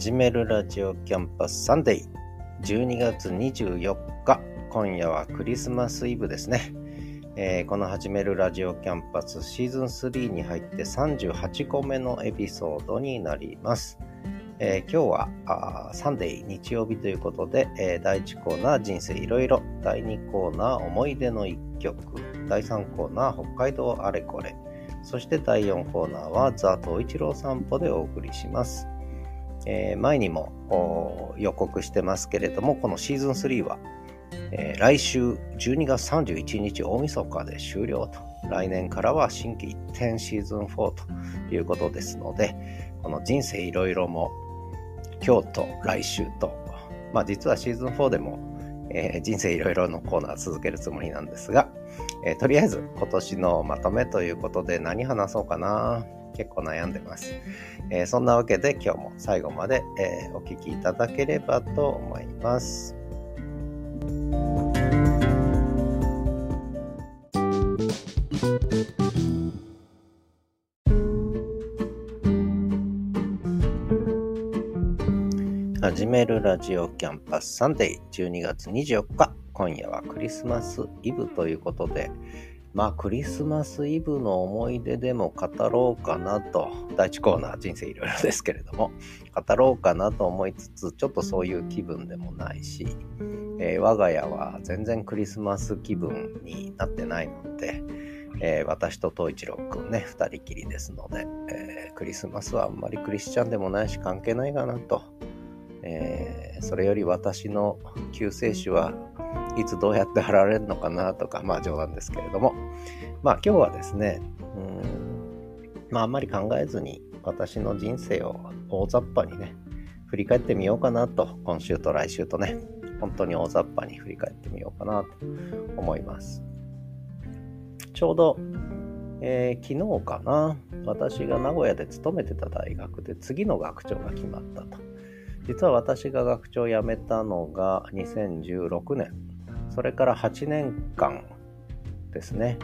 始めるラジオキャンパスサンデー。12月24日。今夜はクリスマスイブですね、えー、この始めるラジオキャンパスシーズン3に入って38個目のエピソードになります、えー、今日はサンデー日曜日ということで、えー、第1コーナー人生いろいろ。第2コーナー思い出の1曲。第3コーナー北海道あれこれ。そして第4コーナーはザ・東一郎散歩でお送りします。えー、前にも予告してますけれども、このシーズン3は、えー、来週12月31日大晦日で終了と。来年からは新規一転シーズン4ということですので、この人生いろいろも今日と来週と、まあ実はシーズン4でも、えー、人生いろいろのコーナー続けるつもりなんですが、えー、とりあえず今年のまとめということで何話そうかな結構悩んでます。えー、そんなわけで今日も最後まで、えー、お聴きいただければと思います。始めるラジオキャンパスサンデー12月24日今夜はクリスマスイブということで、まあクリスマスイブの思い出でも語ろうかなと、第1コーナー人生いろいろですけれども、語ろうかなと思いつつ、ちょっとそういう気分でもないし、えー、我が家は全然クリスマス気分になってないので、えー、私と東一郎くんね、二人きりですので、えー、クリスマスはあんまりクリスチャンでもないし関係ないかなと。え、それより私の救世主はいつどうやって貼られるのかなとか、まあ冗談ですけれども、まあ今日はですね、うんまああんまり考えずに私の人生を大雑把にね、振り返ってみようかなと、今週と来週とね、本当に大雑把に振り返ってみようかなと思います。ちょうど、えー、昨日かな、私が名古屋で勤めてた大学で次の学長が決まったと。実は私が学長を辞めたのが2016年それから8年間ですね、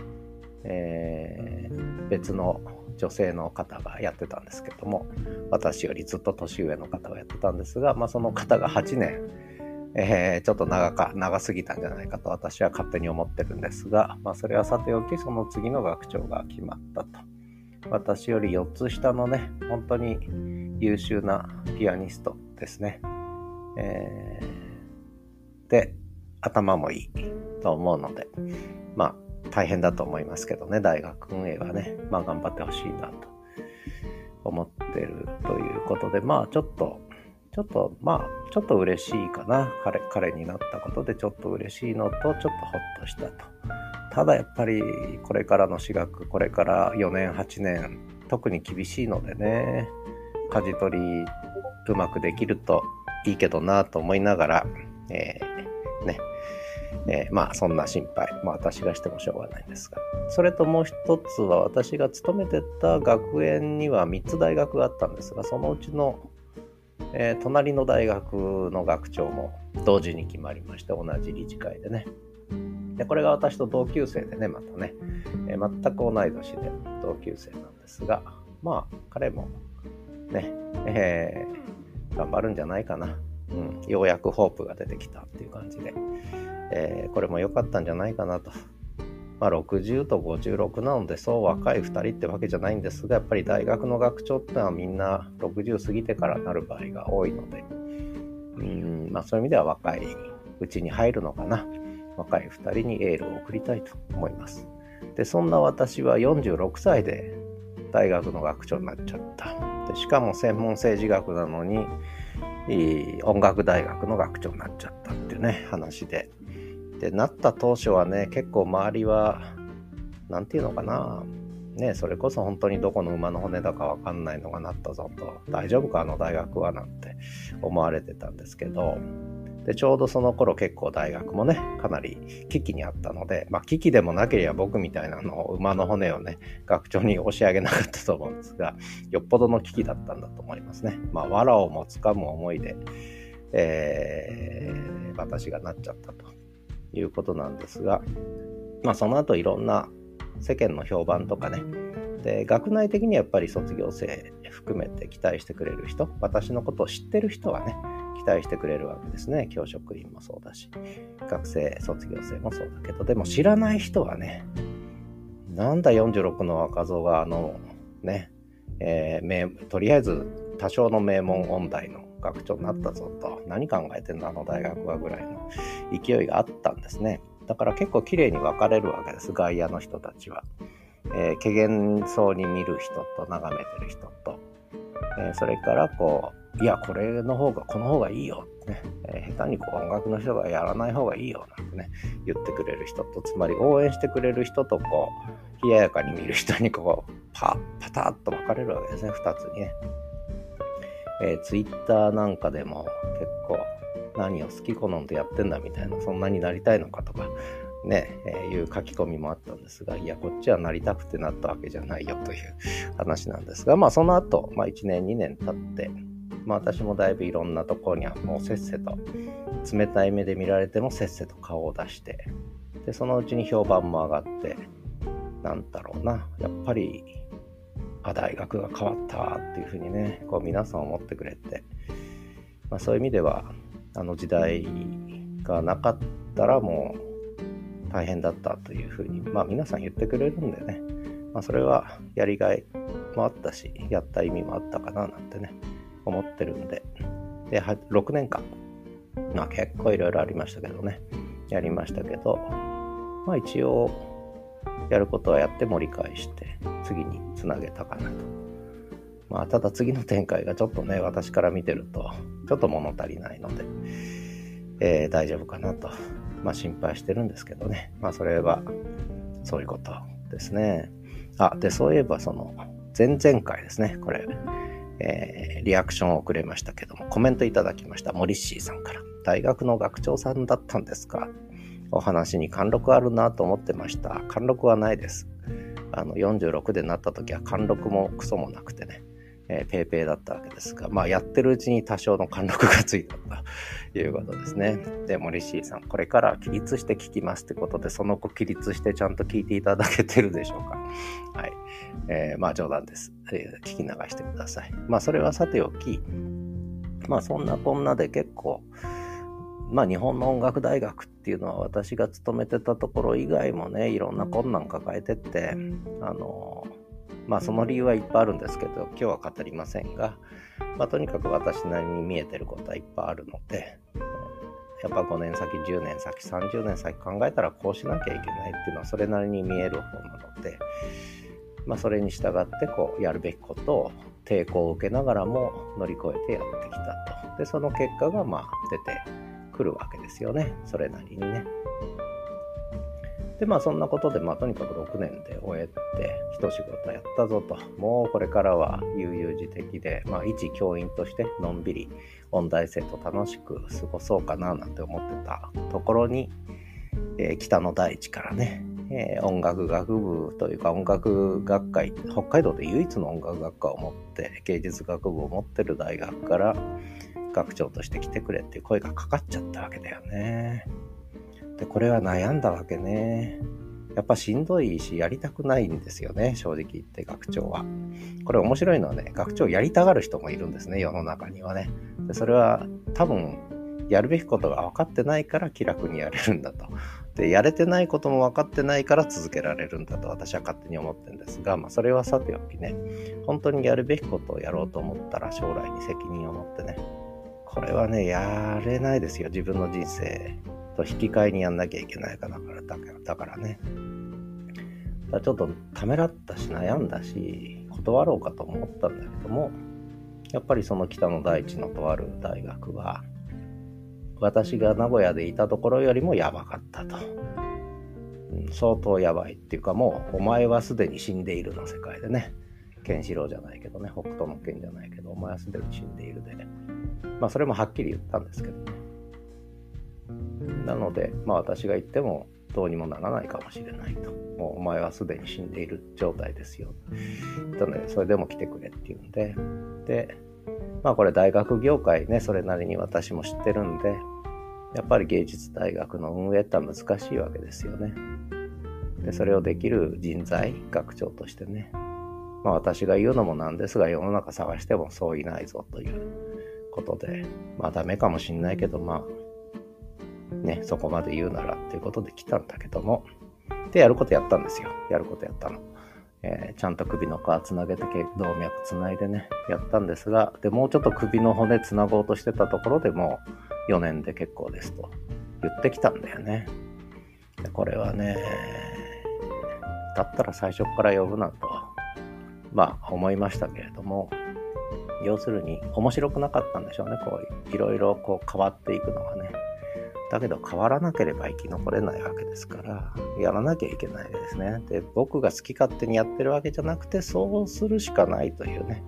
えー、別の女性の方がやってたんですけども私よりずっと年上の方がやってたんですが、まあ、その方が8年、えー、ちょっと長か長すぎたんじゃないかと私は勝手に思ってるんですが、まあ、それはさておきその次の学長が決まったと。私より4つ下のね本当に優秀なピアニストですね、えー、で頭もいいと思うので、まあ大変だと思いますけどね、大学運営はね、まあ頑張ってほしいなと思ってるということで、まあちょっと、ちょっと、まあちょっと嬉しいかな。彼、彼になったことでちょっと嬉しいのと、ちょっとほっとしたと。ただやっぱりこれからの私学、これから4年、8年、特に厳しいのでね、舵取りうまくできるといいけどなと思いながら、えー、ね、えー、まあそんな心配、まあ私がしてもしょうがないんですが。それともう一つは私が勤めてた学園には3つ大学があったんですが、そのうちの、えー、隣の大学の学長も同時に決まりまして、同じ理事会でね。で、これが私と同級生でね、またね、えー、全く同い年で同級生なんですが、まあ彼もね、え、頑張るんじゃないかな。うん、ようやくホープが出てきたっていう感じで。えー、これも良かったんじゃないかなと。まあ、60と56なのでそう若い2人ってわけじゃないんですがやっぱり大学の学長ってのはみんな60過ぎてからなる場合が多いので。うん。まあそういう意味では若いうちに入るのかな。若い2人にエールを送りたいと思います。でそんな私は46歳で大学の学長になっちゃった。でしかも専門政治学なのに音楽大学の学長になっちゃったっていうね話で。で、なった当初はね、結構周りは、なんていうのかな、ね、それこそ本当にどこの馬の骨だかわかんないのがなったぞと、大丈夫かあの大学はなんて思われてたんですけど、で、ちょうどその頃結構大学もね、かなり危機にあったので、まあ危機でもなければ僕みたいなの馬の骨をね、学長に押し上げなかったと思うんですが、よっぽどの危機だったんだと思いますね。まあ、藁をもつかむ思いで、えー、私がなっちゃったと。いうことなんですが、まあ、その後いろんな世間の評判とかねで、学内的にはやっぱり卒業生含めて期待してくれる人、私のことを知ってる人はね、期待してくれるわけですね。教職員もそうだし、学生、卒業生もそうだけど、でも知らない人はね、なんだ46の若造があの、ね、えー、とりあえず多少の名門音大の学長になったぞと、何考えてんだあの大学はぐらいの勢いがあったんですね。だから結構綺麗に分かれるわけです、外野の人たちは。えー、怪げそうに見る人と眺めてる人と、えー、それからこう、いや、これの方が、この方がいいよってね、えー、下手にこう音楽の人がやらない方がいいよなんてね、言ってくれる人と、つまり応援してくれる人と、こう、冷ややかに見る人にこう、パ、パタッと分かれるわけですね、二つにね。えー、ツイッターなんかでも結構何を好き好んでやってんだみたいな、そんなになりたいのかとか、ね、えー、いう書き込みもあったんですが、いや、こっちはなりたくてなったわけじゃないよという 話なんですが、まあその後、まあ1年2年経って、まあ私もだいぶいろんなところにはもうせっせと、冷たい目で見られてもせっせと顔を出して、で、そのうちに評判も上がって、なんだろうな、やっぱり、あ、大学が変わったっていうふうにね、こう皆さん思ってくれて、まあそういう意味では、あの時代がなかったらもう大変だったというふうに、まあ皆さん言ってくれるんでね、まあそれはやりがいもあったし、やった意味もあったかななんてね、思ってるんで、で、6年間、まあ結構いろいろありましたけどね、やりましたけど、まあ一応、やることはやって盛り返して、次につなげたかなと。まあ、ただ次の展開がちょっとね、私から見てると、ちょっと物足りないので、えー、大丈夫かなと、まあ、心配してるんですけどね。まあ、それは、そういうことですね。あ、で、そういえば、その、前々回ですね、これ、えー、リアクションをくれましたけども、コメントいただきました。モリッシーさんから。大学の学長さんだったんですか？お話に貫禄あるなと思ってました。貫禄はないです。あの、46でなった時は貫禄もクソもなくてね。えー、ペーペーだったわけですが、まあ、やってるうちに多少の貫禄がついたということですね。で、森シーさん、これから起立して聞きますってことで、その後起立してちゃんと聞いていただけてるでしょうか。はい。えー、まあ、冗談です、えー。聞き流してください。まあ、それはさておき、まあ、そんなこんなで結構、まあ、日本の音楽大学っていうのは私が勤めてたところ以外もね、いろんな困難抱えてって、あのーまあその理由はいっぱいあるんですけど、今日は語りませんが、まあとにかく私なりに見えてることはいっぱいあるので、やっぱ5年先、10年先、30年先考えたらこうしなきゃいけないっていうのはそれなりに見える方なので、まあそれに従ってこうやるべきことを抵抗を受けながらも乗り越えてやってきたと。で、その結果がまあ出てくるわけですよね。それなりにね。で、まあそんなことで、まあとにかく6年で終えて、一仕事やったぞと、もうこれからは悠々自適で、まあ一教員としてのんびり音大生と楽しく過ごそうかななんて思ってたところに、えー、北の大地からね、えー、音楽学部というか音楽学会、北海道で唯一の音楽学科を持って、芸術学部を持ってる大学から学長として来てくれっていう声がかかっちゃったわけだよね。で、これは悩んだわけね。やっぱしんどいし、やりたくないんですよね、正直言って学長は。これ面白いのはね、学長やりたがる人もいるんですね、世の中にはね。でそれは多分、やるべきことが分かってないから気楽にやれるんだと。で、やれてないことも分かってないから続けられるんだと私は勝手に思ってるんですが、まあそれはさておきね、本当にやるべきことをやろうと思ったら将来に責任を持ってね、これはね、やれないですよ、自分の人生と引き換えにやんなきゃいけないかだからだからだからねだちょっとためらったし悩んだし断ろうかと思ったんだけどもやっぱりその北の大地のとある大学は私が名古屋でいたところよりもやばかったと、うん、相当やばいっていうかもうお前はすでに死んでいるの世界でね。ケンシロウじゃないけどね北斗の剣じゃないけどお前はすでに死んでいるで。まあそれもはっきり言ったんですけどね。なので、まあ私が言ってもどうにもならないかもしれないと。もうお前はすでに死んでいる状態ですよ。なので、それでも来てくれっていうんで、で、まあこれ大学業界ね、それなりに私も知ってるんで、やっぱり芸術大学の運営って難しいわけですよね。で、それをできる人材、学長としてね、まあ私が言うのもなんですが、世の中探してもそういないぞということで、まあダメかもしんないけど、まあ、ね、そこまで言うならっていうことで来たんだけども、で、やることやったんですよ。やることやったの。えー、ちゃんと首の皮つなげて動脈つないでね、やったんですが、で、もうちょっと首の骨つなごうとしてたところでもう4年で結構ですと言ってきたんだよね。でこれはね、だったら最初から呼ぶなと、まあ思いましたけれども、要するに面白くなかったんでしょうね、こういろいろこう変わっていくのがね。だけど変わらなければ生き残れないわけですから、やらなきゃいけないですね。で、僕が好き勝手にやってるわけじゃなくて、そうするしかないというね、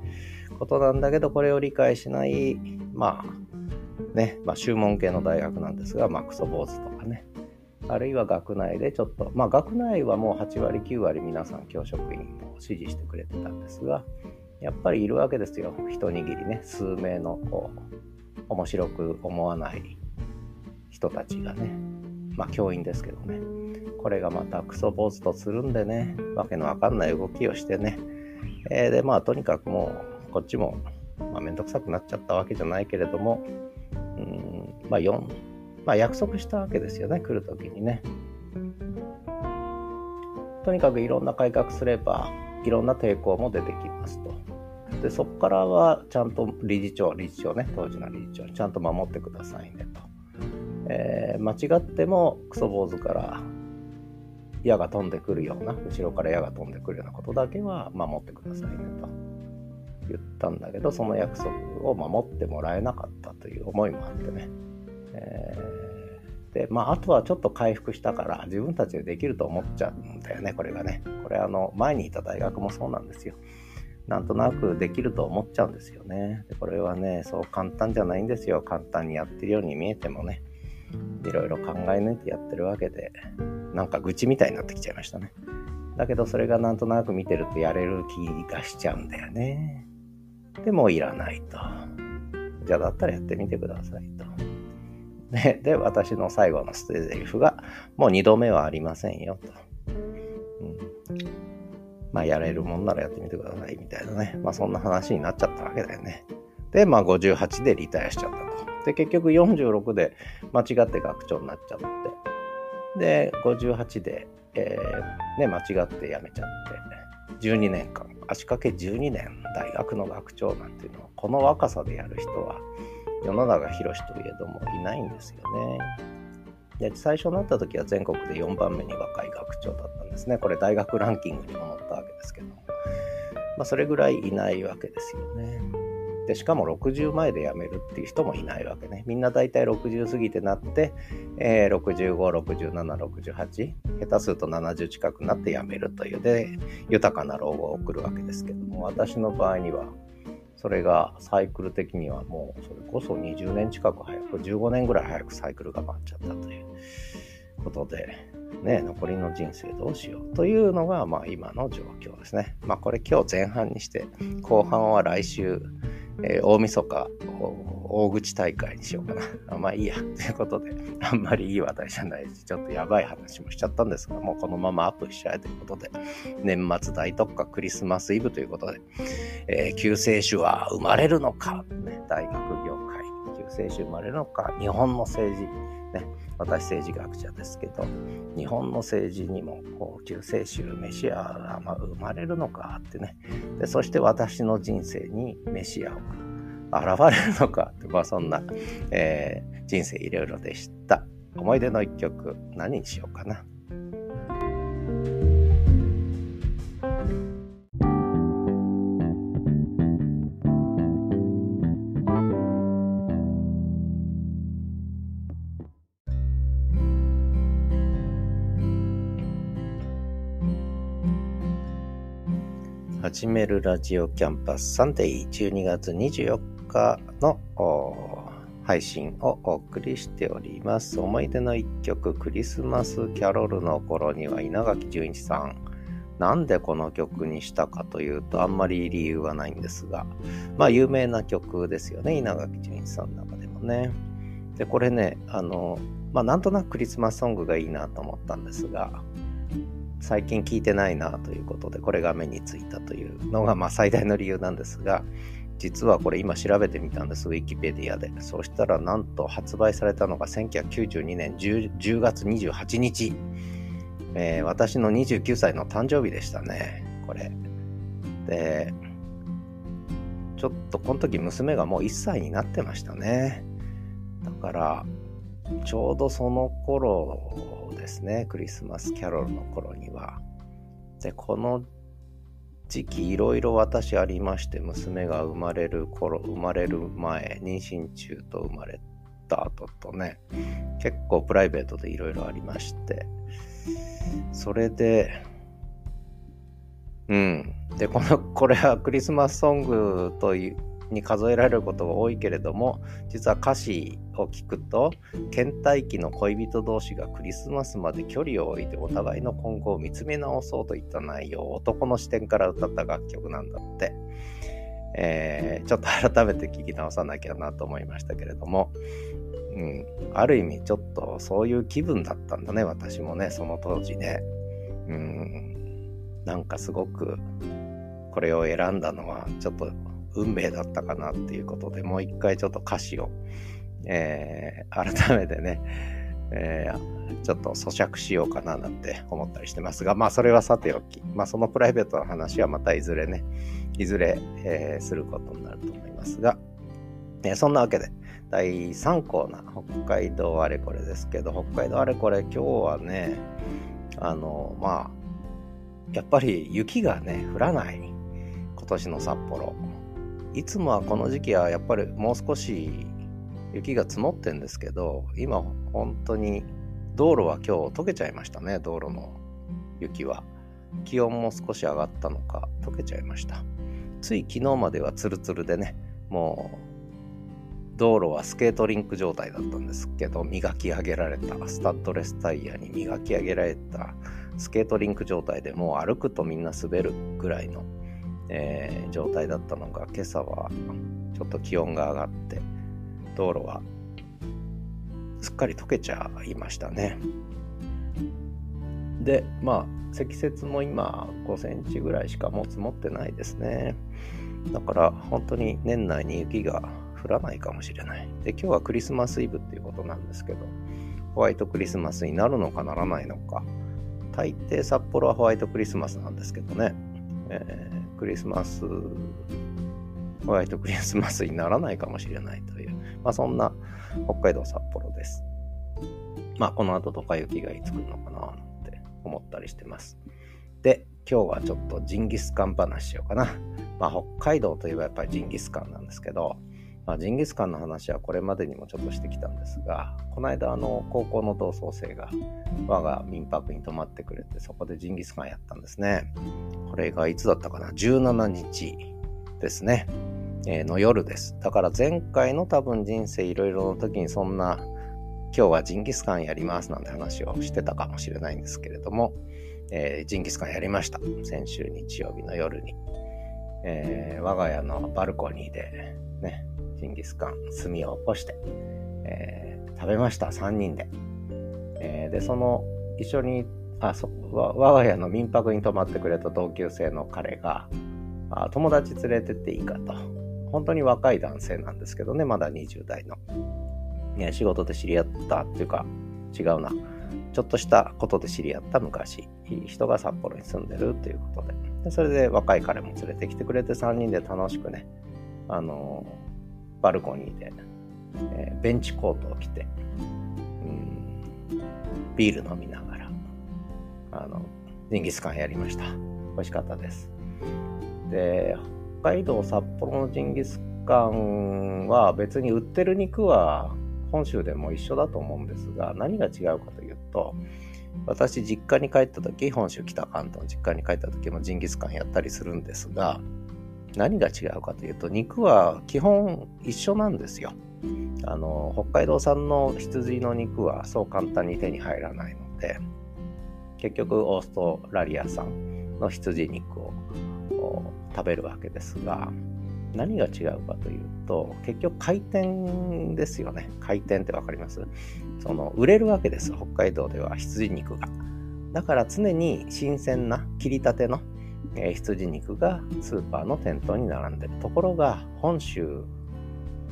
ことなんだけど、これを理解しない、まあ、ね、まあ、修門系の大学なんですが、まあ、クソ坊主とかね、あるいは学内でちょっと、まあ、学内はもう8割、9割皆さん教職員を支持してくれてたんですが、やっぱりいるわけですよ。一握りね、数名のこう、面白く思わない人たちがね、まあ教員ですけどね、これがまたクソ坊主とつるんでね、わけのわかんない動きをしてね、えー、でまあとにかくもうこっちも、まあ、めんどくさくなっちゃったわけじゃないけれども、うん、まあ4、まあ約束したわけですよね、来るときにね。とにかくいろんな改革すれば、いろんな抵抗も出てきますと。で、そこからはちゃんと理事長、理事長ね、当時の理事長、ちゃんと守ってくださいねと。えー、間違ってもクソ坊主から矢が飛んでくるような後ろから矢が飛んでくるようなことだけは守ってくださいねと言ったんだけどその約束を守ってもらえなかったという思いもあってね、えー、でまああとはちょっと回復したから自分たちでできると思っちゃうんだよねこれがね。これあの前にいた大学もそうなんですよ。なんとなくできると思っちゃうんですよね。でこれはねそう簡単じゃないんですよ。簡単にやってるように見えてもね。いろいろ考え抜いてやってるわけで、なんか愚痴みたいになってきちゃいましたね。だけどそれがなんとなく見てるとやれる気がしちゃうんだよね。でもいらないと。じゃあだったらやってみてくださいと。で、で私の最後のステージフが、もう二度目はありませんよと。うん、まあやれるもんならやってみてくださいみたいなね。まあそんな話になっちゃったわけだよね。で、まあ58でリタイアしちゃった。で、結局46で間違って学長になっちゃって、で、58で、えー、ね、間違って辞めちゃって、12年間、足掛け12年大学の学長なんていうのは、この若さでやる人は、世の中広しといえどもいないんですよね。で最初になった時は全国で4番目に若い学長だったんですね。これ大学ランキングにも載ったわけですけども。まあそれぐらいいないわけですよね。で、しかも60前で辞めるっていう人もいないわけね。みんな大体60過ぎてなって、えー、65、67、68、下手すると70近くなって辞めるという、で、豊かな老後を送るわけですけども、私の場合には、それがサイクル的にはもうそれこそ20年近く早く、15年ぐらい早くサイクルが回っちゃったということで、ね、残りの人生どうしようというのが、まあ今の状況ですね。まあこれ今日前半にして、後半は来週、えー、大晦日、大口大会にしようかな。まあいいや。ということで、あんまりいい話題じゃないし、ちょっとやばい話もしちゃったんですが、もうこのままアップしちゃえということで、年末大特価クリスマスイブということで、えー、救世主は生まれるのか、ね、大学業界、救世主生まれるのか、日本の政治、ね、私政治学者ですけど、日本の政治にもこう救世主、メシアが生まれるのかってねで、そして私の人生にメシアが現れるのかって、まあそんな、えー、人生いろいろでした。思い出の一曲、何にしようかな。始めるラジオキャンパスサンデー12月24日の配信をお送りしております。思い出の一曲、クリスマスキャロルの頃には稲垣潤一さん。なんでこの曲にしたかというと、あんまり理由はないんですが、まあ有名な曲ですよね、稲垣潤一さんの中でもね。で、これね、あの、まあなんとなくクリスマスソングがいいなと思ったんですが、最近聞いてないなということで、これが目についたというのが、まあ最大の理由なんですが、実はこれ今調べてみたんです、ウィキペディアで。そしたらなんと発売されたのが1992年 10, 10月28日、えー、私の29歳の誕生日でしたね、これ。で、ちょっとこの時娘がもう1歳になってましたね。だから、ちょうどその頃ですね、クリスマスキャロルの頃には。で、この時期いろいろ私ありまして娘が生まれる頃生まれる前妊娠中と生まれた後とね結構プライベートでいろいろありましてそれでうんでこのこれはクリスマスソングというに数えられることが多いけれども実は歌詞を聞くと倦怠期の恋人同士がクリスマスまで距離を置いてお互いの今後を見つめ直そうといった内容を男の視点から歌った楽曲なんだって、えー、ちょっと改めて聞き直さなきゃなと思いましたけれども、うん、ある意味ちょっとそういう気分だったんだね私もねその当時ね。うんなんかすごくこれを選んだのはちょっと運命だったかなっていうことでもう一回ちょっと歌詞を、えー、改めてね、えー、ちょっと咀嚼しようかななんて思ったりしてますがまあそれはさておきまあそのプライベートの話はまたいずれねいずれ、えー、することになると思いますが、えー、そんなわけで第3コーナー北海道あれこれですけど北海道あれこれ今日はねあのまあやっぱり雪がね降らない今年の札幌。いつもはこの時期はやっぱりもう少し雪が積もってんですけど今本当に道路は今日溶けちゃいましたね道路の雪は。気温も少し上がったのか溶けちゃいました。つい昨日まではツルツルでねもう道路はスケートリンク状態だったんですけど磨き上げられたスタッドレスタイヤに磨き上げられたスケートリンク状態でもう歩くとみんな滑るぐらいのえー、状態だったのが今朝はちょっと気温が上がって道路はすっかり溶けちゃいましたね。でまあ積雪も今5センチぐらいしかもう積もってないですね。だから本当に年内に雪が降らないかもしれない。で今日はクリスマスイブっていうことなんですけどホワイトクリスマスになるのかならないのか。大抵札幌はホワイトクリスマスなんですけどね、えークリスマス、ホワイトクリスマスにならないかもしれないという、まあ、そんな北海道札幌です。まあ、この後とか雪がいつ来るのかななんて思ったりしてます。で、今日はちょっとジンギスカン話しようかな。まあ、北海道といえばやっぱりジンギスカンなんですけど、まあ、ジンギスカンの話はこれまでにもちょっとしてきたんですが、この間あの高校の同窓生が我が民泊に泊まってくれて、そこでジンギスカンやったんですね。これがいつだったかな ?17 日ですね。えー、の夜です。だから前回の多分人生いろいろの時にそんな今日はジンギスカンやりますなんて話をしてたかもしれないんですけれども、えー、ジンギスカンやりました。先週日曜日の夜に。えー、我が家のバルコニーでね、ジンギスカン、炭を起こして、えー、食べました、3人で。えー、で、その、一緒に、あ、そ、我が家の民泊に泊まってくれた同級生の彼が、あ友達連れてっていいかと。本当に若い男性なんですけどね、まだ20代の。ね、仕事で知り合ったっていうか、違うな。ちょっとしたことで知り合った昔、人が札幌に住んでるっていうことで。でそれで若い彼も連れてきてくれて3人で楽しくね、あのバルコニーで、えー、ベンチコートを着て、うん、ビール飲みながら、あの、ジンギスカンやりました。美味しかったです。で、北海道札幌のジンギスカンは別に売ってる肉は本州でも一緒だと思うんですが、何が違うかというと、私実家に帰った時、本州北関東の実家に帰った時もジンギスカンやったりするんですが、何が違うかというと肉は基本一緒なんですよ。あの北海道産の羊の肉はそう簡単に手に入らないので結局オーストラリア産の羊肉を食べるわけですが何が違うかというと結局回転ですよね。回転って分かります？その売れるわけです北海道では羊肉が。だから常に新鮮な切りたての、え、羊肉がスーパーの店頭に並んでる。ところが本州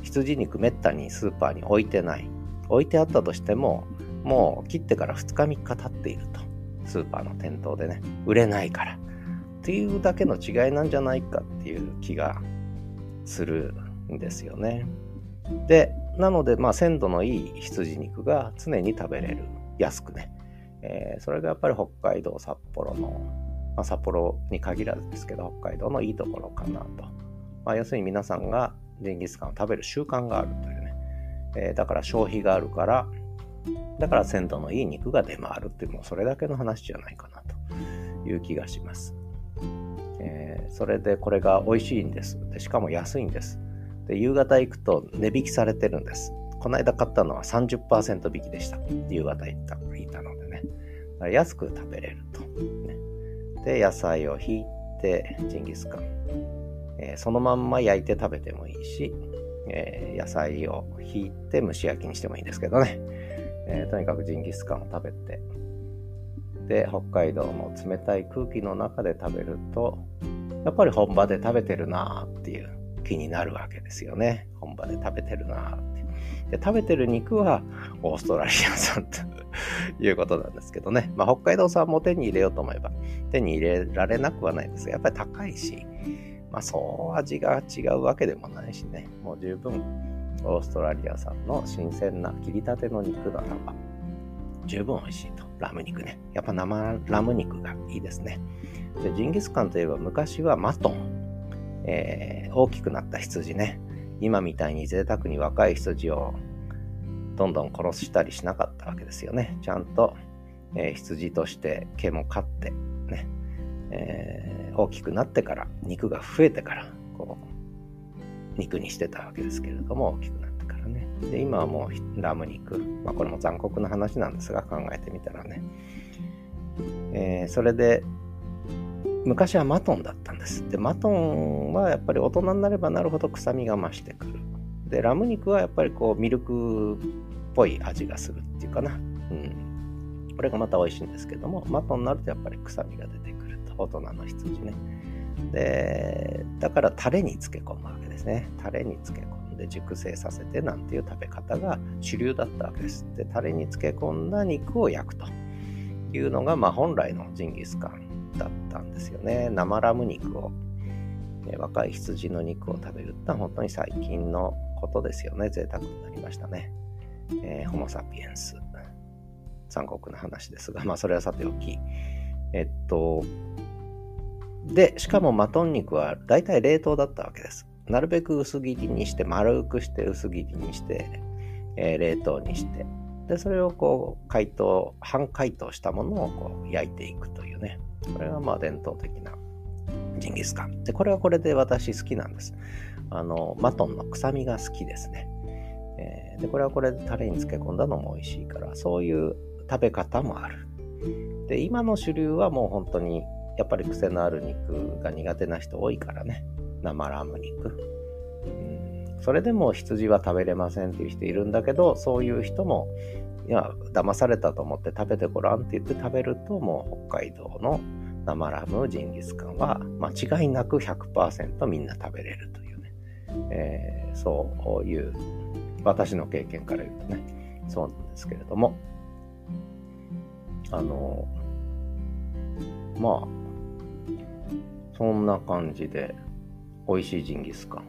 羊肉めったにスーパーに置いてない。置いてあったとしてももう切ってから2日3日経っていると。スーパーの店頭でね、売れないから。っていうだけの違いなんじゃないかっていう気がするんですよね。で、なので、まあ、鮮度のいい羊肉が常に食べれる。安くね。えー、それがやっぱり北海道、札幌の、まあ、札幌に限らずですけど、北海道のいいところかなと。まあ、要するに皆さんがジンギスカンを食べる習慣があるというね。えー、だから消費があるから、だから鮮度のいい肉が出回るっていう、もうそれだけの話じゃないかなという気がします。えー、それでこれが美味しいんです。でしかも安いんです。で、夕方行くと値引きされてるんです。この間買ったのは30%引きでした。夕方行った行ったのでね。安く食べれると、ね。で、野菜を引いて、ジンギスカン。えー、そのまんま焼いて食べてもいいし、えー、野菜を引いて蒸し焼きにしてもいいんですけどね。えー、とにかくジンギスカンを食べて、で、北海道の冷たい空気の中で食べると、やっぱり本場で食べてるなーっていう気になるわけですよね。本場で食べてるなーって。で、食べてる肉はオーストラリア産ということなんですけどね。まあ、北海道産も手に入れようと思えば手に入れられなくはないですが、やっぱり高いし、まあ、そう味が違うわけでもないしね。もう十分オーストラリア産の新鮮な切りたての肉ならば、十分美味しいと。ラム肉ね。やっぱ生ラム肉がいいですね。で、ジンギスカンといえば昔はマトン、えー、大きくなった羊ね。今みたいに贅沢に若い羊をどんどん殺したりしなかったわけですよね。ちゃんと、えー、羊として毛も飼って、ね、えー、大きくなってから、肉が増えてから、こう、肉にしてたわけですけれども、大きくなってからね。で、今はもうラム肉。まあこれも残酷な話なんですが、考えてみたらね。えー、それで、昔はマトンだったんです。で、マトンはやっぱり大人になればなるほど臭みが増してくる。で、ラム肉はやっぱりこうミルクっぽい味がするっていうかな。うん。これがまた美味しいんですけども、マトンになるとやっぱり臭みが出てくると。大人の羊ね。で、だからタレに漬け込むわけですね。タレに漬け込んで熟成させてなんていう食べ方が主流だったわけです。で、タレに漬け込んだ肉を焼くというのが、まあ本来のジンギスカンだったんですよね。生ラム肉を、若い羊の肉を食べるってのは本当に最近のことですよね。贅沢になりましたね。えー、ホモ・サピエンス。残酷な話ですが、まあそれはさておき。えっと、で、しかもマトン肉は大体冷凍だったわけです。なるべく薄切りにして、丸くして薄切りにして、えー、冷凍にして、で、それをこう、解凍、半解凍したものをこう焼いていくというね。これがまあ伝統的なジンギスカン。で、これはこれで私好きなんです。あの、マトンの臭みが好きですね。えー、で、これはこれでタレに漬け込んだのも美味しいから、そういう食べ方もある。で、今の主流はもう本当にやっぱり癖のある肉が苦手な人多いからね。生ラム肉。うんそれでも羊は食べれませんっていう人いるんだけど、そういう人も、いや、騙されたと思って食べてごらんって言って食べると、もう北海道の生ラムジンギスカンは間違いなく100%みんな食べれるというね。えー、そういう私の経験から言うとね、そうなんですけれども、あの、まあ、そんな感じで、美味しいジンギスカン。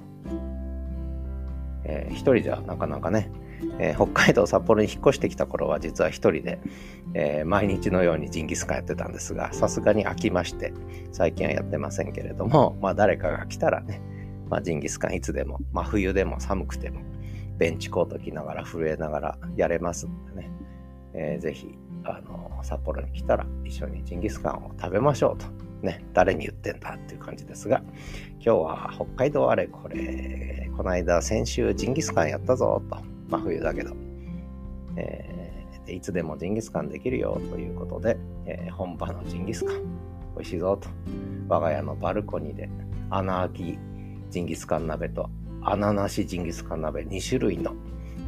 えー、一人じゃなかなかね、えー、北海道札幌に引っ越してきた頃は実は一人で、えー、毎日のようにジンギスカンやってたんですが、さすがに飽きまして、最近はやってませんけれども、まあ誰かが来たらね、まあジンギスカンいつでも、まあ冬でも寒くても、ベンチコート着ながら震えながらやれますんでね、えー、ぜひ、あの、札幌に来たら一緒にジンギスカンを食べましょうと。ね、誰に言ってんだっていう感じですが、今日は北海道あれこれ、この間先週ジンギスカンやったぞと、真冬だけど、えー、いつでもジンギスカンできるよということで、えー、本場のジンギスカン、美味しいぞと、我が家のバルコニーで穴あきジンギスカン鍋と穴なしジンギスカン鍋2種類の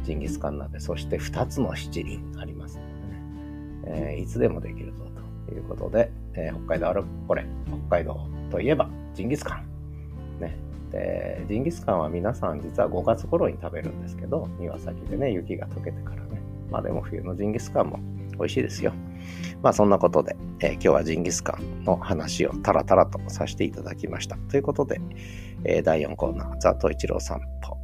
ジンギスカン鍋、そして2つの七輪ありますのでね、えー、いつでもできるぞということで、えー、北海道あるこれ、北海道といえばジンギスカン。ね。で、ジンギスカンは皆さん実は5月頃に食べるんですけど、庭先でね、雪が溶けてからね。まあでも冬のジンギスカンも美味しいですよ。まあそんなことで、えー、今日はジンギスカンの話をタラタラとさせていただきました。ということで、えー、第4コーナー、ザ・トイチロー散歩。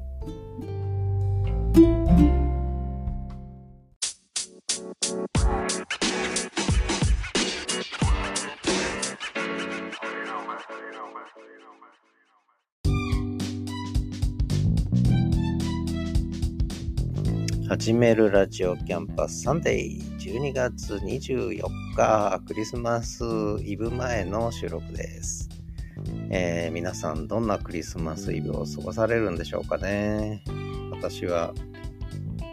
始めるラジオキャンパスサンデー12月24日クリスマスイブ前の収録です、えー、皆さんどんなクリスマスイブを過ごされるんでしょうかね私は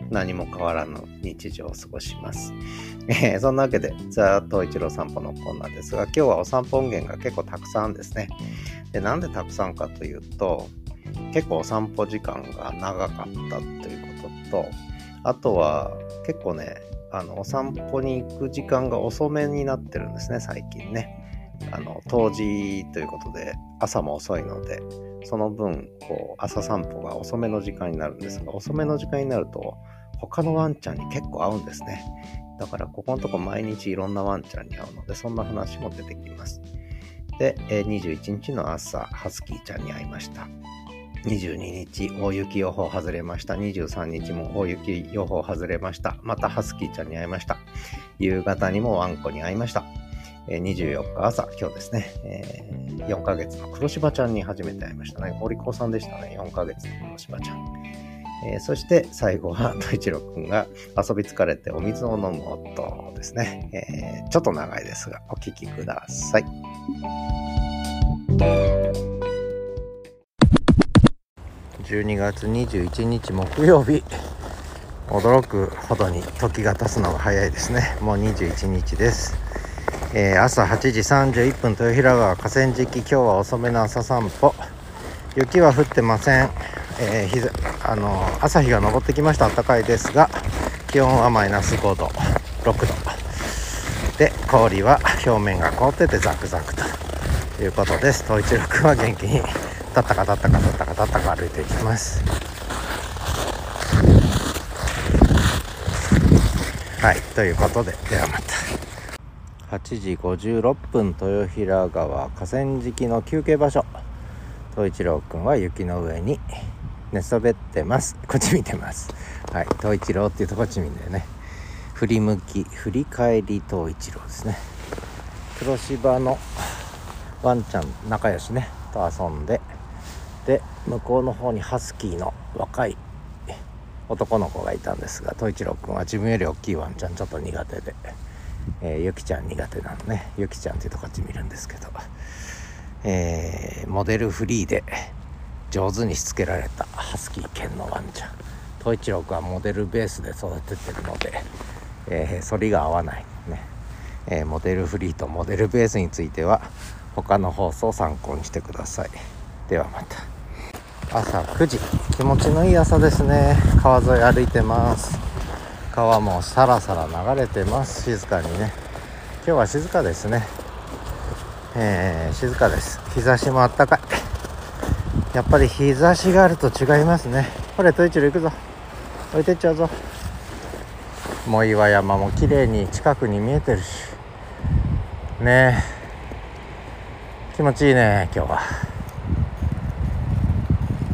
何も変わらぬ日常を過ごします。えー、そんなわけで、ザ・東一郎散歩のコーナーですが、今日はお散歩音源が結構たくさんですね。で、なんでたくさんかというと、結構お散歩時間が長かったということと、あとは結構ね、あの、お散歩に行く時間が遅めになってるんですね、最近ね。あの、冬至ということで、朝も遅いので、その分、こう、朝散歩が遅めの時間になるんですが、遅めの時間になると、他のワンちゃんに結構合うんですね。だから、ここのとこ毎日いろんなワンちゃんに会うので、そんな話も出てきます。で、21日の朝、ハスキーちゃんに会いました。22日大雪予報外れました。23日も大雪予報外れました。またハスキーちゃんに会いました。夕方にもワンコに会いました。24日朝、今日ですね、え、4ヶ月の黒柴ちゃんに初めて会いましたね。堀子さんでしたね。4ヶ月の黒柴ちゃん。えー、そして最後は、トイチロくんが遊び疲れてお水を飲む音ですね、えー、ちょっと長いですが、お聞きください。12月21日木曜日。驚くほどに時が経つのが早いですね。もう21日です、えー、朝8時31分豊平川河川敷。今日は遅めの朝散歩。雪は降ってません、えー、日あの朝日が昇ってきました。暖かいですが気温はマイナス5度。6度。で氷は表面が凍っててザクザクと。いうことです。東一郎君は元気に。たったかたったかたったかたったか歩いていきます。はいということでではまた。8時56分豊平川河川敷の休憩場所。東一郎くんは雪の上に寝そべってます。こっち見てます。はい東一郎っていうとこっち見んだよね。振り向き振り返り東一郎ですね。黒芝のワンちゃん仲良しね。と遊んで。で向こうの方にハスキーの若い男の子がいたんですが統一郎君は自分より大きいワンちゃんちょっと苦手で、えー、ゆきちゃん苦手なのねゆきちゃんっていうとこっち見るんですけど、えー、モデルフリーで上手にしつけられたハスキー犬のワンちゃん。統一郎君はモデルベースで育ててるので、えー、反りが合わない。ね、えモデルフリーとモデルベースについては他の放送を参考にしてください。ではまた。朝9時。気持ちのいい朝ですね。川沿い歩いてます。川もさらさら流れてます。静かにね。今日は静かですね。えー、静かです。日差しもあったかい。やっぱり日差しがあると違いますね。これトイチル行くぞ。置いてっちゃうぞ。藻岩山も綺麗に近くに見えてるし。ね。え気持ちいいね今日は。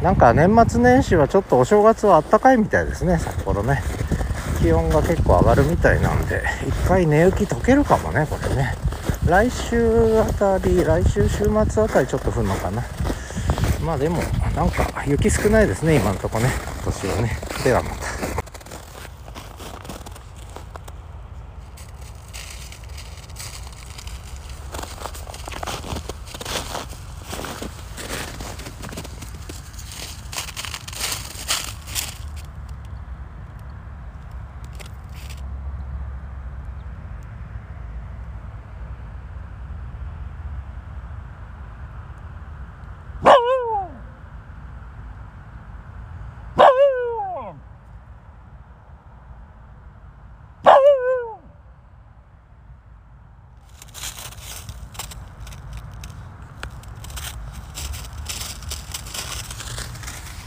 なんか年末年始はちょっとお正月はあったかいみたいですね札幌ね。気温が結構上がるみたいなんで一回寝雪解けるかもねこれね。来週あたり来週週末あたりちょっと降るのかな。まあでもなんか雪少ないですね今のとこね今年はね。ではまた。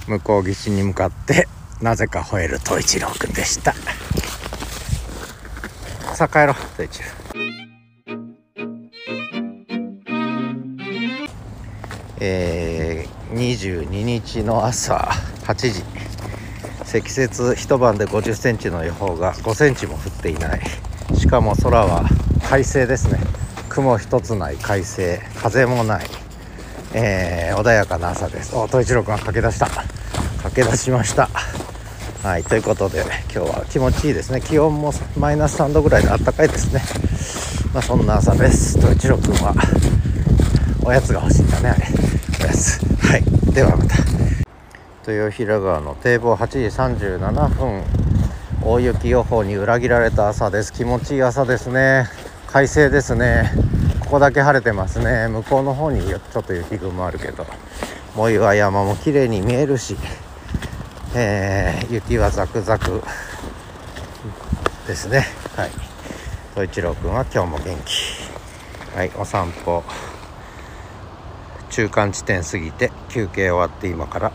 向こう岸に向かってなぜか吠える東一郎くんでした。さあ帰ろう東一郎。えー、22日の朝8時積雪一晩で50センチの予報が5センチも降っていない。しかも空は快晴ですね。雲一つない快晴。風もない、えー、穏やかな朝です。おっ東一郎君は駆け出した。け出しました。はいということで今日は気持ちいいですね。気温もマイナス3度ぐらいであったかいですね。まあそんな朝です。東一郎君はおやつが欲しいんだねあれ。おやつ。はいではまた。豊平川の堤防8時37分。大雪予報に裏切られた朝です。気持ちいい朝ですね。快晴ですね。ここだけ晴れてますね。向こうの方にちょっと雪雲あるけど。藻岩山も綺麗に見えるし、えー、雪はザクザクですね。はい。戸一郎君は今日も元気。はいお散歩。中間地点過ぎて休憩終わって今から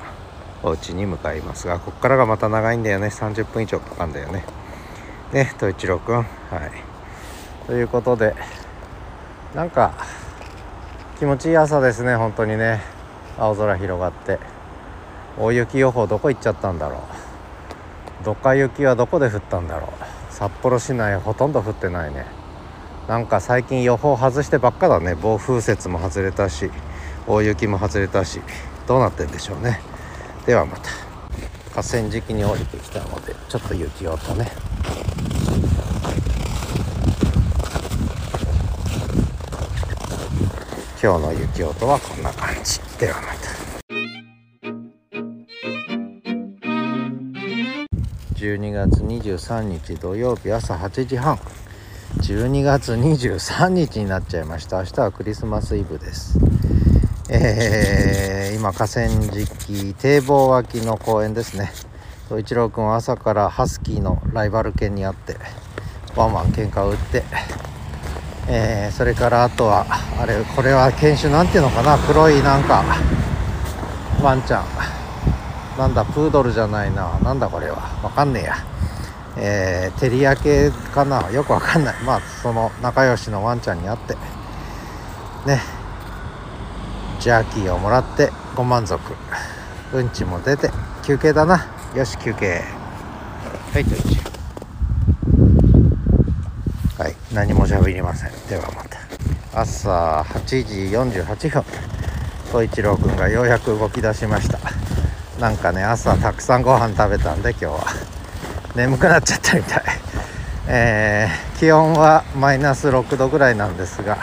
お家に向かいますがここからがまた長いんだよね。30分以上かかるんだよね。ね戸一郎くん。はい。ということでなんか気持ちいい朝ですね。本当にね。青空広がって。大雪予報どこ行っちゃったんだろう。どか雪はどこで降ったんだろう。札幌市内ほとんど降ってないね。なんか最近予報外してばっかだね。暴風雪も外れたし大雪も外れたし。どうなってんでしょうね。ではまた。河川敷に降りてきたのでちょっと雪音ね。今日の雪音はこんな感じ。ではまた。12月23日土曜日朝8時半。12月23日になっちゃいました。明日はクリスマスイブです。えー、今河川敷堤防脇の公園ですね。一郎君は朝からハスキーのライバル犬に会ってワンワン喧嘩を打って、えー、それからあとはあれこれは犬種なんていうのかな？黒いなんかワンちゃん。なんだプードルじゃないな。なんだこれは。わかんねえや。えー、テリア系かな。よくわかんない。まあその仲良しのワンちゃんに会って。ね。ジャーキーをもらってご満足。うんちも出て休憩だな。よし休憩。はいと1はい何も喋りません。ではまた。朝8時48分。宗一郎くんがようやく動き出しましたなんかね朝たくさんご飯食べたんで今日は。眠くなっちゃったみたい。えー、気温はマイナス6度ぐらいなんですが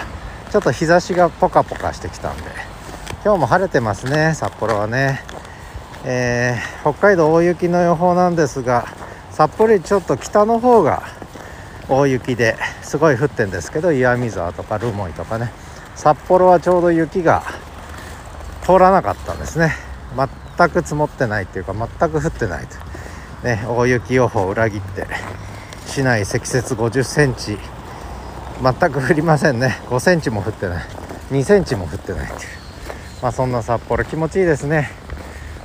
ちょっと日差しがポカポカしてきたんで。今日も晴れてますね札幌はね、えー、北海道大雪の予報なんですが札幌よりちょっと北の方が大雪ですごい降ってんですけど岩見沢とか留萌とかね。札幌はちょうど雪が通らなかったんですね。全く積もってないっていうか全く降ってない。と、ね、大雪予報を裏切って市内積雪50センチ。全く降りませんね。5センチも降ってない。2センチも降ってないっていう。まあ、そんな札幌気持ちいいですね。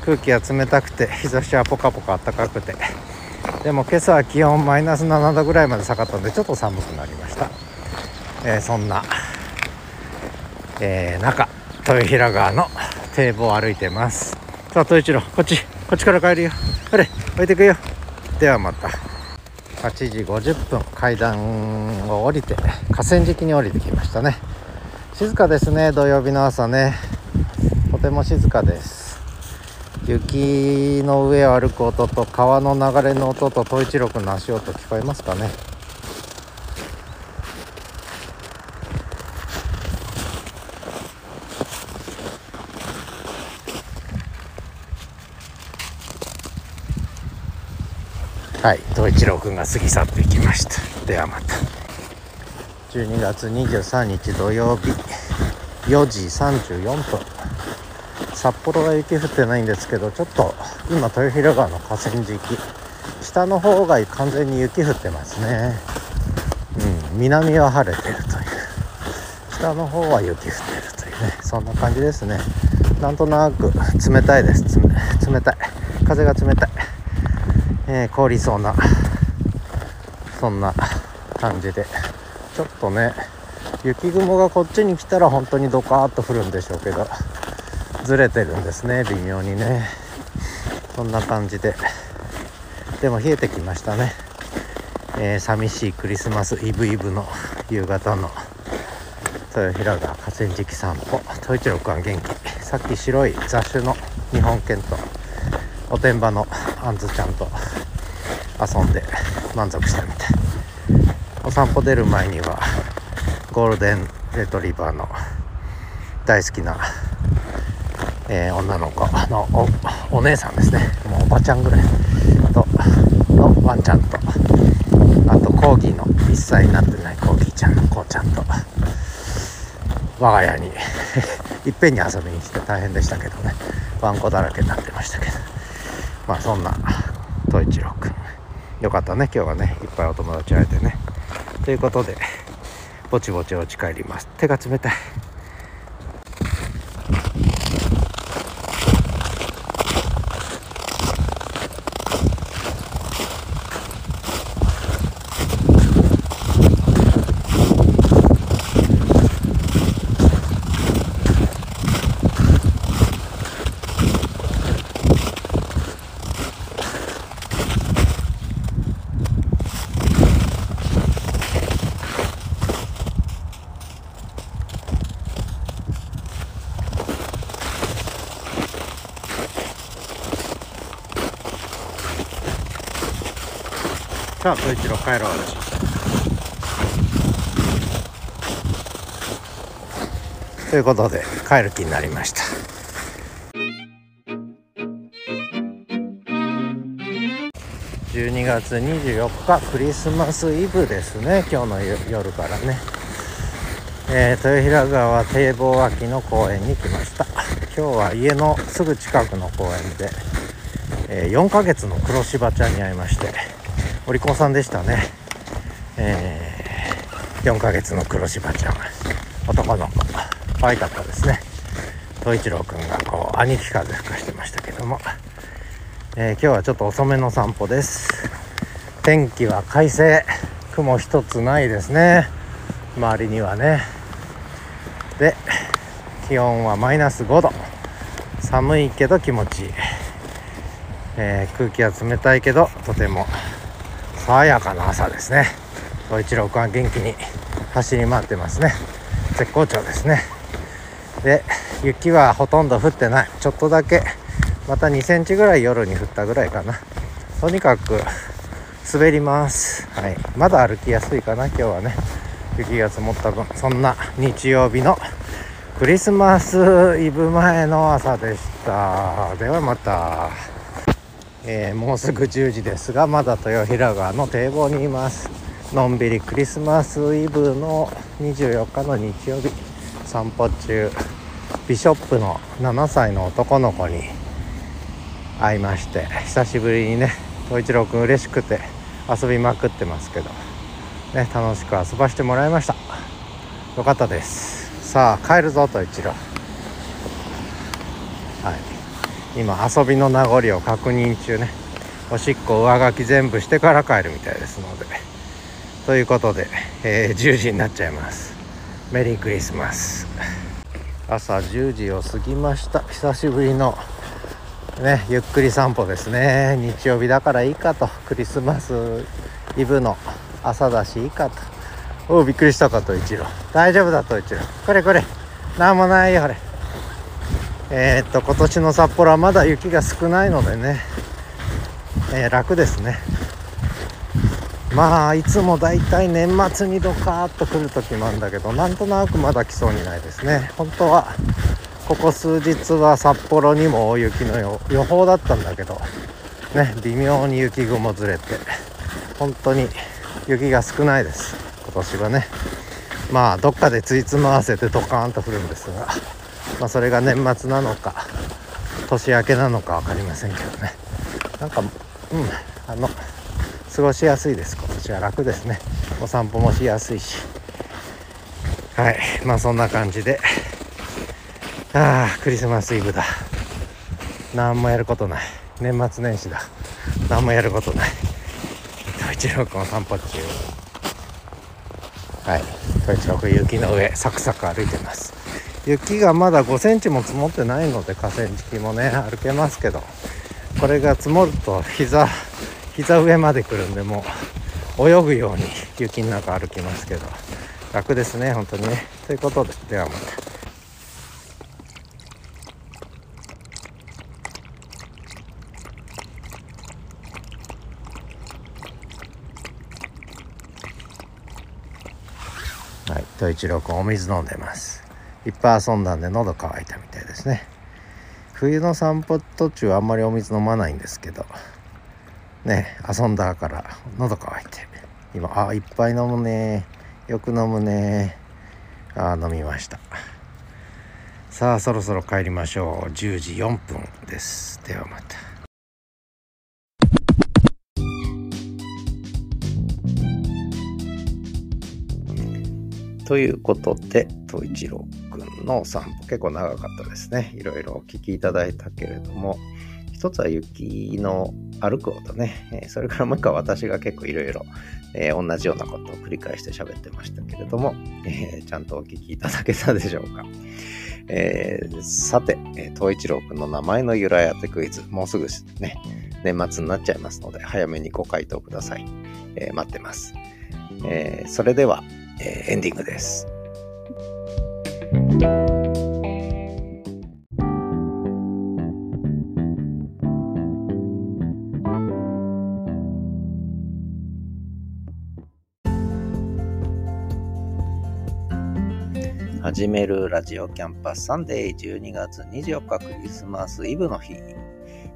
空気は冷たくて日差しはポカポカ暖かくて。でも今朝は気温マイナス7度ぐらいまで下がったんでちょっと寒くなりました、えー、そんな、えー、中豊平川の堤防を歩いてます。さあ一郎こっちこっちから帰るよ。あれ置いてくよ。ではまた。8時50分階段を降りて河川敷に降りてきましたね。静かですね土曜日の朝ね。とても静かです。雪の上を歩く音と川の流れの音と統一郎君の足音聞こえますかね。はい。統一郎君が過ぎ去っていきました。ではまた。12月23日土曜日。4時34分。札幌は雪降ってないんですけどちょっと今豊平川の河川敷。下の方が完全に雪降ってますね。うん。南は晴れてるという。下の方は雪降ってるというね。そんな感じですね。なんとなく冷たいです。冷たい。風が冷たい、えー、凍りそうなそんな感じで。ちょっとね雪雲がこっちに来たら本当にドカーッと降るんでしょうけどずれてるんですね微妙にね。そんな感じで。でも冷えてきましたね、えー、寂しいクリスマスイブイブの夕方の。豊平川河川敷散歩。統一郎君は元気。さっき白い雑種の日本犬とおてんばのあんずちゃんと遊んで満足したみたい。お散歩出る前にはゴールデンレトリバーの大好きな、えー、女の子のお姉さんですね。もうおばちゃんぐらいとのワンちゃんとあとコーギーの1歳になってないコーギーちゃんのこうちゃんと我が家に いっぺんに遊びに来て大変でしたけどね。ワンコだらけになってましたけど。まあそんな統一郎くんよかったね今日はねいっぱいお友達会えてね。ということでぼちぼちお家帰ります。手が冷たい。さあ統一郎帰ろう。ということで帰る気になりました。12月24日クリスマスイブですね。今日の夜からね、えー、豊平川堤防脇の公園に来ました。今日は家のすぐ近くの公園で、えー、4ヶ月の黒柴ちゃんに会いましてお利口さんでしたね、えー、4ヶ月の黒柴ちゃん。男の子。可愛かったですね。東一郎くんがこう兄貴風吹かしてましたけども、えー、今日はちょっと遅めの散歩です。天気は快晴。雲一つないですね。周りにはね。で気温はマイナス5度。寒いけど気持ちいい、えー、空気は冷たいけどとても爽やかな朝ですね。東一郎君は元気に走り回ってますね。絶好調ですね。で雪はほとんど降ってない。ちょっとだけまた2センチぐらい夜に降ったぐらいかな。とにかく滑ります。はい。まだ歩きやすいかな今日はね。雪が積もった分。そんな日曜日のクリスマスイブ前の朝でした。ではまた。えー、もうすぐ10時ですがまだ豊平川の堤防にいます。のんびりクリスマスイブの24日の日。曜日散歩中ビショップの7歳の男の子に会いまして久しぶりにね東一郎くん嬉しくて遊びまくってますけど。ね楽しく遊ばしてもらいました。よかったです。さあ帰るぞ東一郎今遊びの名残を確認中ね。おしっこ上書き全部してから帰るみたいですので。ということで、えー、10時になっちゃいます。メリークリスマス。朝10時を過ぎました。久しぶりのねゆっくり散歩ですね。日曜日だからいいかと。クリスマスイブの朝だしいいかと。おおびっくりしたかと一郎。大丈夫だと一郎。これこれ。なんもないよこれ。えー、っと今年の札幌はまだ雪が少ないのでね、えー、楽ですね。まあいつもだいたい年末にドカーッと来る時もあるんだけどなんとなくまだ来そうにないですね。本当はここ数日は札幌にも大雪の予報だったんだけどね微妙に雪雲ずれて本当に雪が少ないです。今年はね。まあどっかでついつま合わせてドカーンと降るんですが。まあ、それが年末なのか年明けなのか分かりませんけどね。なんかうんあの過ごしやすいです。今年は楽ですね。お散歩もしやすいし。はい。まあそんな感じで。ああクリスマスイブだ。何もやることない。年末年始だ。何もやることない。統一郎君散歩中。はい。統一郎君雪の上サクサク歩いてます。雪がまだ5センチも積もってないので河川敷もね歩けますけどこれが積もると膝膝上まで来るんでもう泳ぐように雪の中歩きますけど楽ですね本当にねということでではまた。はい、と一郎君お水飲んでますいっぱい遊んだんで喉乾いたみたいですね。冬の散歩途中あんまりお水飲まないんですけどね遊んだから喉乾いて今あいっぱい飲むねよく飲むねあ飲みました。さあそろそろ帰りましょう。10時4分です。ではまた。ということで、東一郎くんの散歩結構長かったですね。いろいろお聞きいただいたけれども、一つは雪の歩く音ね、それからもう一回私が結構いろいろ同じようなことを繰り返して喋ってましたけれども、えー、ちゃんとお聞きいただけたでしょうか。えー、さて、東一郎くんの名前の由来当てクイズ、もうすぐね、年末になっちゃいますので、早めにご回答ください。えー、待ってます。えそれでは、えー、エンディングです。始めるラジオキャンパスサンデー12月24日クリスマスイブの日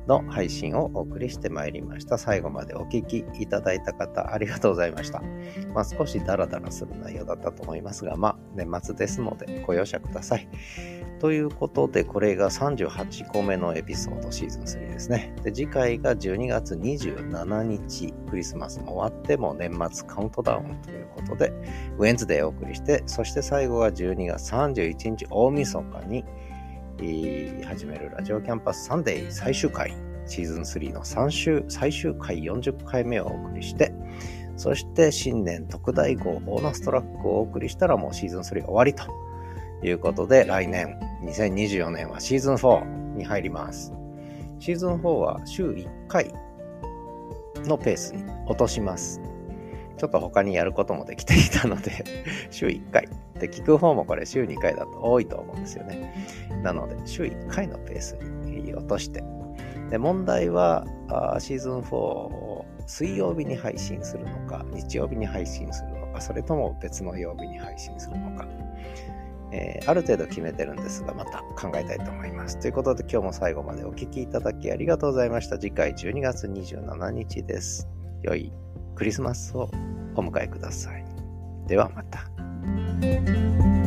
の配信をお送りしてまいりました。最後までお聞きいただいた方、ありがとうございました。まあ、少しダラダラする内容だったと思いますが、まあ、年末ですのでご容赦ください。ということで、これが38個目のエピソードシーズン3ですね。で、次回が12月27日、クリスマスも終わっても年末カウントダウンということで、ウェンズデーお送りして、そして最後が12月31日大晦日に、始めるラジオキャンパスサンデー最終回、シーズン3の最終、最終回40回目をお送りして、そして新年特大号ボーナストラックをお送りしたらもうシーズン3終わりということで、来年2024年はシーズン4に入ります。シーズン4は週1回のペースに落とします。ちょっと他にやることもできていたので 週1回。で、聞く方もこれ週2回だと多いと思うんですよね。なので、週1回のペースに落として。で、問題は、あシーズン4を水曜日に配信するのか、日曜日に配信するのか、それとも別の曜日に配信するのか。えー、ある程度決めてるんですが、また考えたいと思います。ということで今日も最後までお聴きいただきありがとうございました。次回12月27日です。良いクリスマスをお迎えください。ではまた。